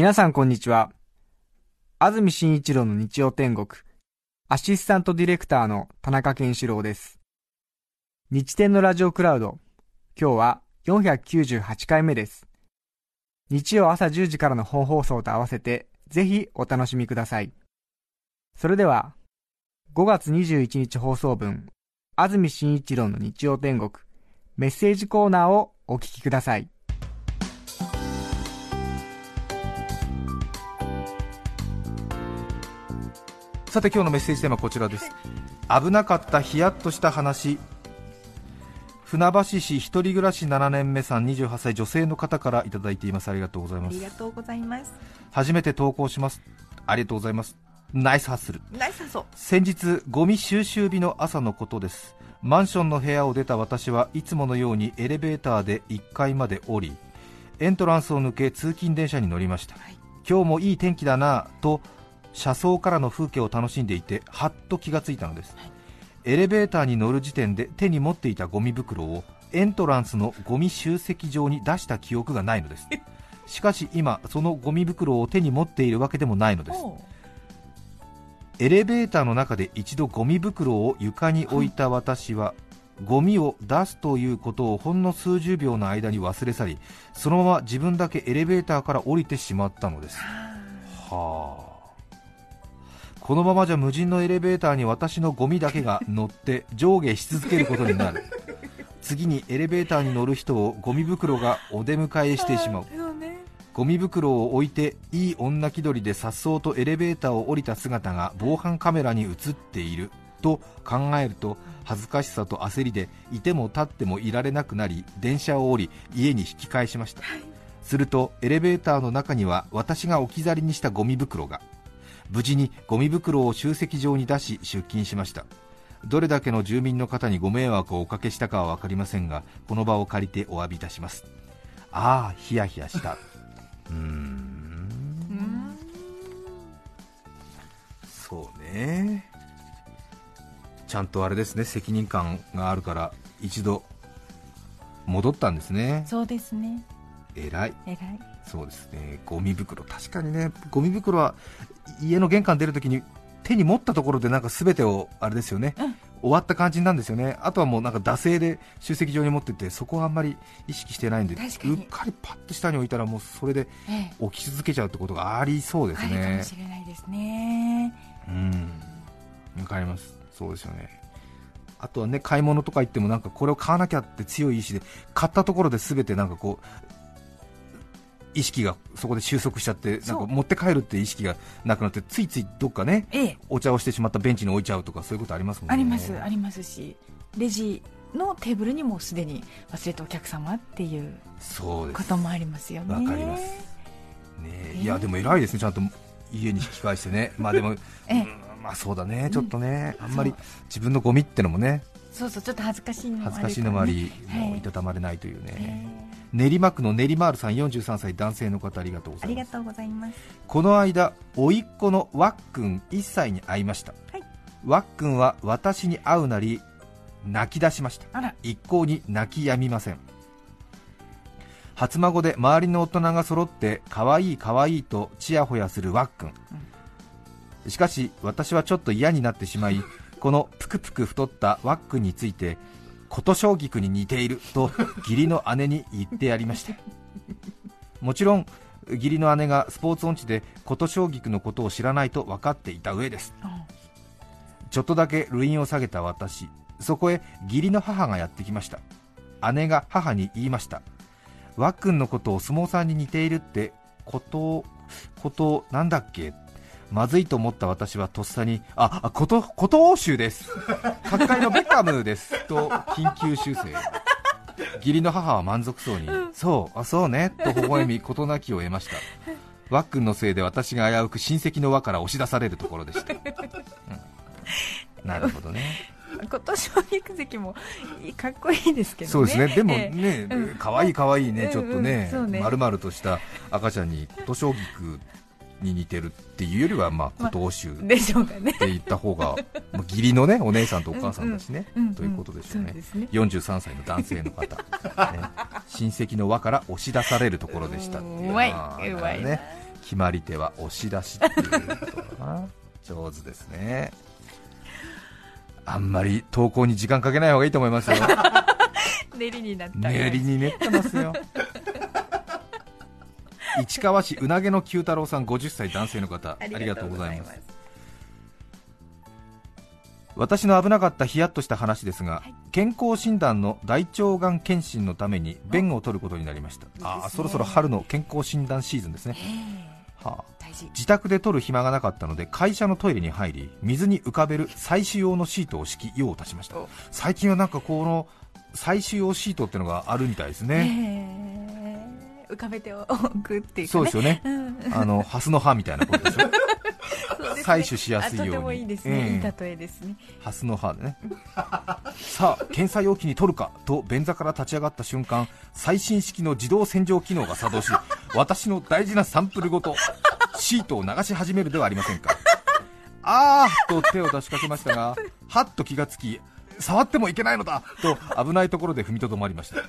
皆さんこんにちは。安住紳一郎の日曜天国、アシスタントディレクターの田中健志郎です。日天のラジオクラウド、今日は498回目です。日曜朝10時からの本放送と合わせて、ぜひお楽しみください。それでは、5月21日放送分、安住紳一郎の日曜天国、メッセージコーナーをお聞きください。さて今日のメッセージテーマはこちらです。危なかったヒヤッとした話。船橋市一人暮らし7年目さん28歳女性の方からいただいています。ありがとうございます。ありがとうございます。初めて投稿します。ありがとうございます。ナイスハッスル。ナイスハッスル。先日ゴミ収集日の朝のことです。マンションの部屋を出た私はいつものようにエレベーターで1階まで降りエントランスを抜け通勤電車に乗りました、はい、今日もいい天気だなと車窓からの風景を楽しんでいてはっと気がついたのです、はい、エレベーターに乗る時点で手に持っていたゴミ袋をエントランスのゴミ集積場に出した記憶がないのです。しかし今そのゴミ袋を手に持っているわけでもないのです。エレベーターの中で一度ゴミ袋を床に置いた私は、ゴミを出すということをほんの数十秒の間に忘れ去りそのまま自分だけエレベーターから降りてしまったのです。はあこのままじゃ無人のエレベーターに私のゴミだけが乗って上下し続けることになる。次にエレベーターに乗る人をゴミ袋がお出迎えしてしまう。ゴミ袋を置いていい女気取りで颯爽とエレベーターを降りた姿が防犯カメラに映っている。と考えると恥ずかしさと焦りでいても立ってもいられなくなり電車を降り家に引き返しました、するとエレベーターの中には私が置き去りにしたゴミ袋が無事にゴミ袋を集積場に出し出勤しました。どれだけの住民の方にご迷惑をおかけしたかは分かりませんがこの場を借りてお詫びいたします。ああヒヤヒヤした。うーん。そうね。ちゃんとあれですね。責任感があるから一度戻ったんですね。そうですね。偉い。偉い。そうですね。ゴミ袋。確かにね。ゴミ袋は家の玄関出るときに手に持ったところでなんか全てをあれですよね、うん、終わった感じなんですよね。あとはもうなんか惰性で集積場に持っててそこはあんまり意識してないんでうっかりパッと下に置いたらもうそれで置き続けちゃうってことがありそうですね、ええ、かもしれないですね。うん。わかります。そうですよね。あとはね買い物とか行ってもなんかこれを買わなきゃって強い意志で買ったところで全てなんかこう意識がそこで収束しちゃってなんか持って帰るって意識がなくなってついついどっかね、ええ、お茶をしてしまったベンチに置いちゃうとかそういうことありますもんね。ありますありますしレジのテーブルにもすでに忘れたお客様っていうこともありますよね。わかります。ね、いやでも偉いですねちゃんと家に引き返してね。まあでも、ええ、まあそうだねちょっとね、う。ん、あんまり自分のゴミってのもねそうそうちょっと恥ずかしいのもある、ね、恥ずかしいのもあり、もういたたまれないというね、練馬区の練馬ールさん43歳男性の方ありがとうございます。ありがとうございます。この間甥っ子のわっくん1歳に会いました、はい、わっくんは私に会うなり泣き出しました。一向に泣き止みません。初孫で周りの大人が揃って可愛い可愛いとちやほやするわっくん、うん、しかし私はちょっと嫌になってしまいこのぷくぷく太ったワックンについて琴将棋に似ていると義理の姉に言ってやりました。もちろん義理の姉がスポーツ音痴で琴将棋のことを知らないと分かっていた上です、ちょっとだけ類を下げた私そこへ義理の母がやってきました。姉が母に言いました。わっくんのことを相撲さんに似ているってことことなんだっけまずいと思った私はとっさに、あ、あこと、こと欧州です。各界のベカムです。と、緊急修正。義理の母は満足そうに、うん、そう、あ、そうね、と微笑み、事なきを得ました。わっくんのせいで私が危うく親戚の輪から押し出されるところでした。うん、なるほどね。今年は育関もかっこいいですけどね。そうですね。でもね、可、愛、い可愛いね、ちょっとね、まるまるとした赤ちゃんに琴将菊に似てるっていうよりは、まあ、古藤州でしょうかね。って言った方が、まあ、義理のね お姉さんとお母さんだしね、ということでしょうね。うね43歳の男性の方、ね、親戚の輪から押し出されるところでしたっていううまい、うまいね決まり手は押し出しっていうことな。上手ですね。あんまり投稿に時間かけない方がいいと思いますよ。練りになった練りに練ってますよ市川市うなげの九太郎さん50歳男性の方ありがとうございます。私の危なかったヒヤッとした話ですが、はい、健康診断の大腸がん検診のために便を取ることになりました。ああそろそろ春の健康診断シーズンですね。はあ、自宅で取る暇がなかったので会社のトイレに入り水に浮かべる採取用のシートを敷き用を足しました。最近はなんかこの採取用シートっていうのがあるみたいですね浮かべておくっていう、ね、そうですよね、うん、あのハスの葉みたいなことでしょ。採取しやすいように。とてもいいですね、えー、いい例えですね。ハスの葉でね。さあ検査容器に取るかと便座から立ち上がった瞬間最新式の自動洗浄機能が作動し私の大事なサンプルごとシートを流し始めるではありませんか。あーと手を出しかけましたが はっと気がつき触ってもいけないのだと危ないところで踏みとどまりました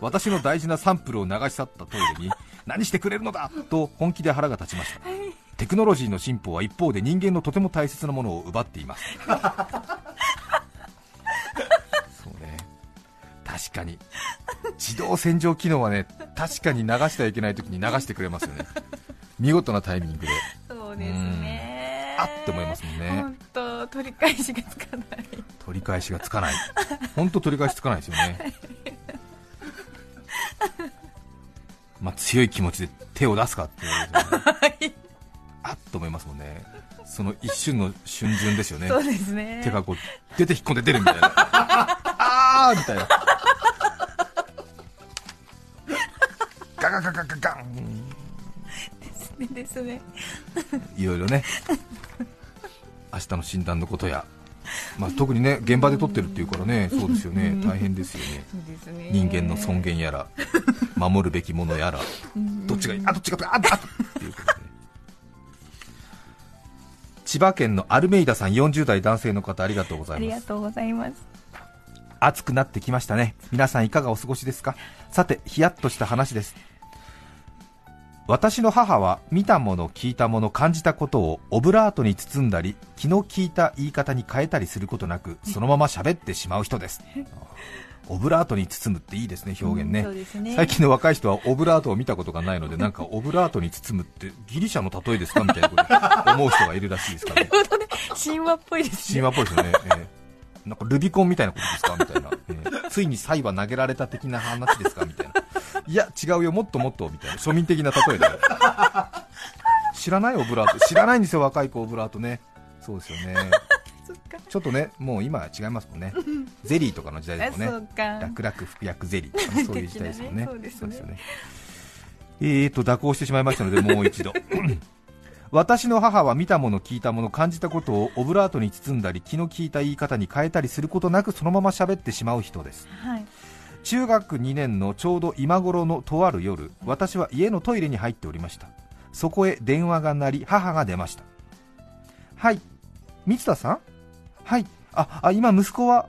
私の大事なサンプルを流し去ったトイレに 何してくれるのだと本気で腹が立ちました。テクノロジーの進歩は一方で人間のとても大切なものを奪っています。そうね。確かに。自動洗浄機能はね確かに流してはいけない時に流してくれますよね。見事なタイミングで。そうですね。あって思いますもんね。本当取り返しがつかない。取り返しがつかない。本当取り返しつかないですよねまあ強い気持ちで手を出すかって言われて、ね、あっと思いますもんね。その一瞬の瞬順ですよね。そうですね。手がこう出て引っ込んで出るみたいな。あーみたいな。ガガガガガガン。ですねですね。いろいろね。明日の診断のことや。まあ、特にね現場で撮ってるっていうからね、そうですよね、大変ですよね、人間の尊厳やら、守るべきものやら、どっちがいい、あどっちがあっあっっていうことで、千葉県のアルメイダさん40代男性の方ありがとうございます。ありがとうございます。暑くなってきましたね。皆さんいかがお過ごしですか？さてヒヤッとした話です。私の母は見たもの聞いたもの感じたことをオブラートに包んだり気の利いた言い方に変えたりすることなくそのまま喋ってしまう人です オブラートに包むっていいですね、表現ね。うんね、最近の若い人はオブラートを見たことがないので、なんかオブラートに包むってギリシャの例えですかみたいなこと思う人がいるらしいですから。ね、ね。神話っぽいですね、神話っぽいですよね、えー、なんかルビコンみたいなことですかみたいな、えー、ついにサイは投げられた的な話ですかみたいな、いや、違うよ、もっともっとみたいな、庶民的な例えで、知らないオブラート、知らないんですよ、若い子、オブラートね、そうですよね。ちょっとね、もう今は違いますもんね、ゼリーとかの時代ですもんね、楽々服薬ゼリー。とか、そういう時代ですもんね、そうですね。えーと、蛇行してしまいましたので、もう一度。私の母は見たもの、聞いたもの、感じたことをオブラートに包んだり気の利いた言い方に変えたりすることなくそのまま喋ってしまう人です、はい、中学2年のちょうど今頃のとある夜私は家のトイレに入っておりました。そこへ電話が鳴り母が出ました。はい。三田さん？はい。ああ今息子は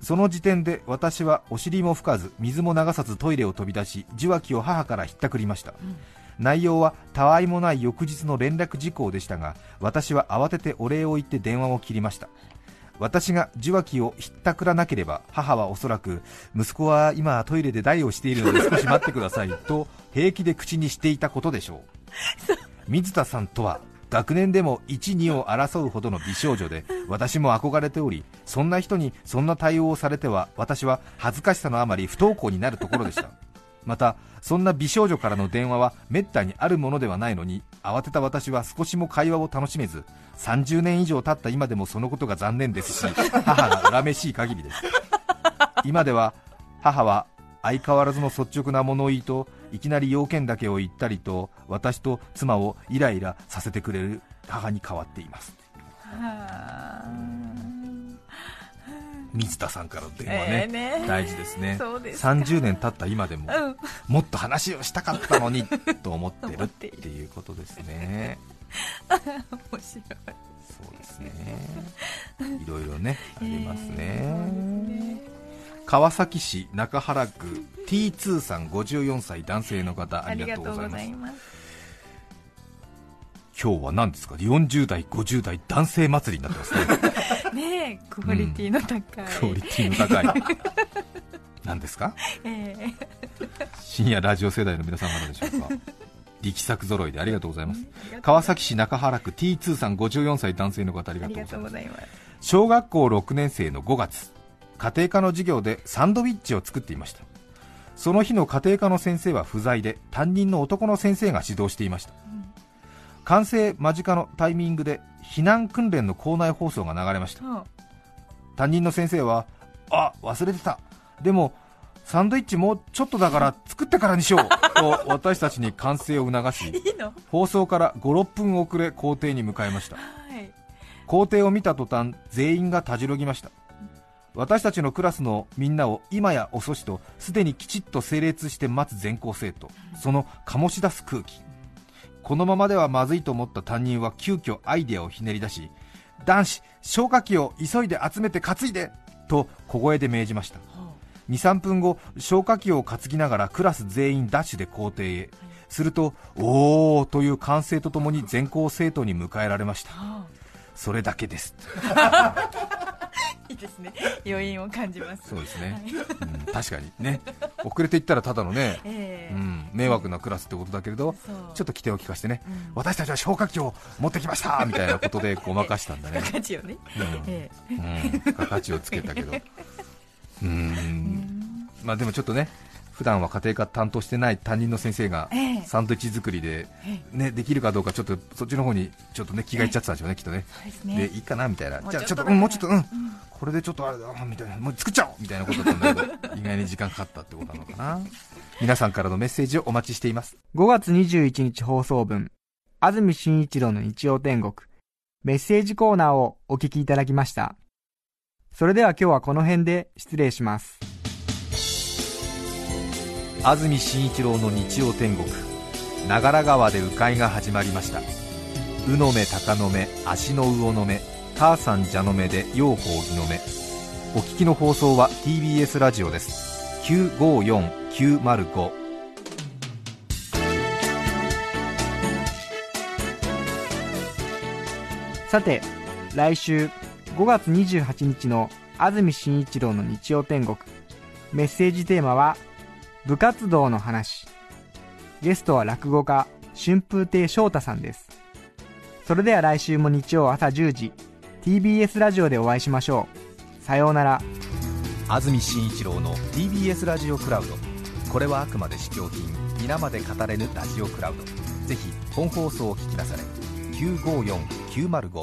その時点で私はお尻も拭かず水も流さずトイレを飛び出し受話器を母からひったくりました、うん、内容はたわいもない翌日の連絡事項でしたが私は慌ててお礼を言って電話を切りました。私が受話器をひったくらなければ母はおそらく息子は今トイレで台をしているので少し待ってくださいと平気で口にしていたことでしょう。水田さんとは学年でも1、2を争うほどの美少女で私も憧れておりそんな人にそんな対応をされては私は恥ずかしさのあまり不登校になるところでした。またそんな美少女からの電話はめったにあるものではないのに慌てた私は少しも会話を楽しめず30年以上経った今でもそのことが残念ですし母が恨めしい限りです。今では母は相変わらずの率直な物言いといきなり要件だけを言ったりと私と妻をイライラさせてくれる母に変わっています。水田さんからの電話ね。えー、ね。大事ですね。です30年経った今でも、うん、もっと話をしたかったのにと思ってるっていうことですね。面白い。そうですね。いろいろねありますね。えー川崎市中原区 T2 さん54歳男性の方ありがとうございます。今日は何ですか？40代50代男性祭りになってますね。ねクオリティの高い、うん、クオリティの高い。何ですか、えー、深夜ラジオ世代の皆さん方でしょうか。力作揃いでありがとうございます、川崎市中原区 T2 さん54歳男性の方ありがとうございます。小学校6年生の5月家庭科の授業でサンドイッチを作っていました。その日の家庭科の先生は不在で担任の男の先生が指導していました、うん、完成間近のタイミングで避難訓練の校内放送が流れました、うん、担任の先生はあ忘れてた。でもサンドイッチもうちょっとだから作ってからにしようと私たちに完成を促し 放送から56分遅れ校庭に向かいました、はい、校庭を見た途端全員がたじろぎました私たちのクラスのみんなを今や遅しとすでにきちっと整列して待つ全校生徒その醸し出す空気。このままではまずいと思った担任は急遽アイデアをひねり出し男子消火器を急いで集めて担いでと小声で命じました。23分後消火器を担ぎながらクラス全員ダッシュで校庭へ。するとおおという歓声とともに全校生徒に迎えられました。それだけです。いいですね。余韻を感じます。そうですね、うん、確かにね。遅れていったらただのね、えー、うん、迷惑なクラスってことだけれどちょっと規定を聞かせてね、うん、私たちは消火器を持ってきましたみたいなことでごまかしたんだね。カチをね、うん、カチをつけたけど。うん。まあでもちょっとね普段は家庭科担当してない担任の先生がサンドイッチ作りで、ね、できるかどうかちょっとそっちの方にちょっとね気がいっちゃってたんでしょうね、きっとね。でいいかなみたいな。じゃあちょっとうんもうちょっとうん。これでちょっとあれだみたいな。もう作っちゃおうみたいなことだったんだけど意外に時間かかったってことなのかな。皆さんからのメッセージをお待ちしています。5月21日放送分。安住紳一郎の日曜天国。メッセージコーナーをお聞きいただきました。それでは今日はこの辺で失礼します安住紳一郎の日曜天国長良川で鵜飼が始まりました「鵜の目鷹の目足の魚の目母さん蛇の目で養蜂義の目」お聞きの放送は TBS ラジオです。954905さて来週5月28日の安住紳一郎の日曜天国。メッセージテーマは部活動の話。ゲストは落語家春風亭昇太さんです。それでは来週も日曜朝10時 TBS ラジオでお会いしましょう。さようなら。安住紳一郎の TBS ラジオクラウド。これはあくまで試供品皆まで語れぬラジオクラウド。ぜひ本放送を聞きなされ954905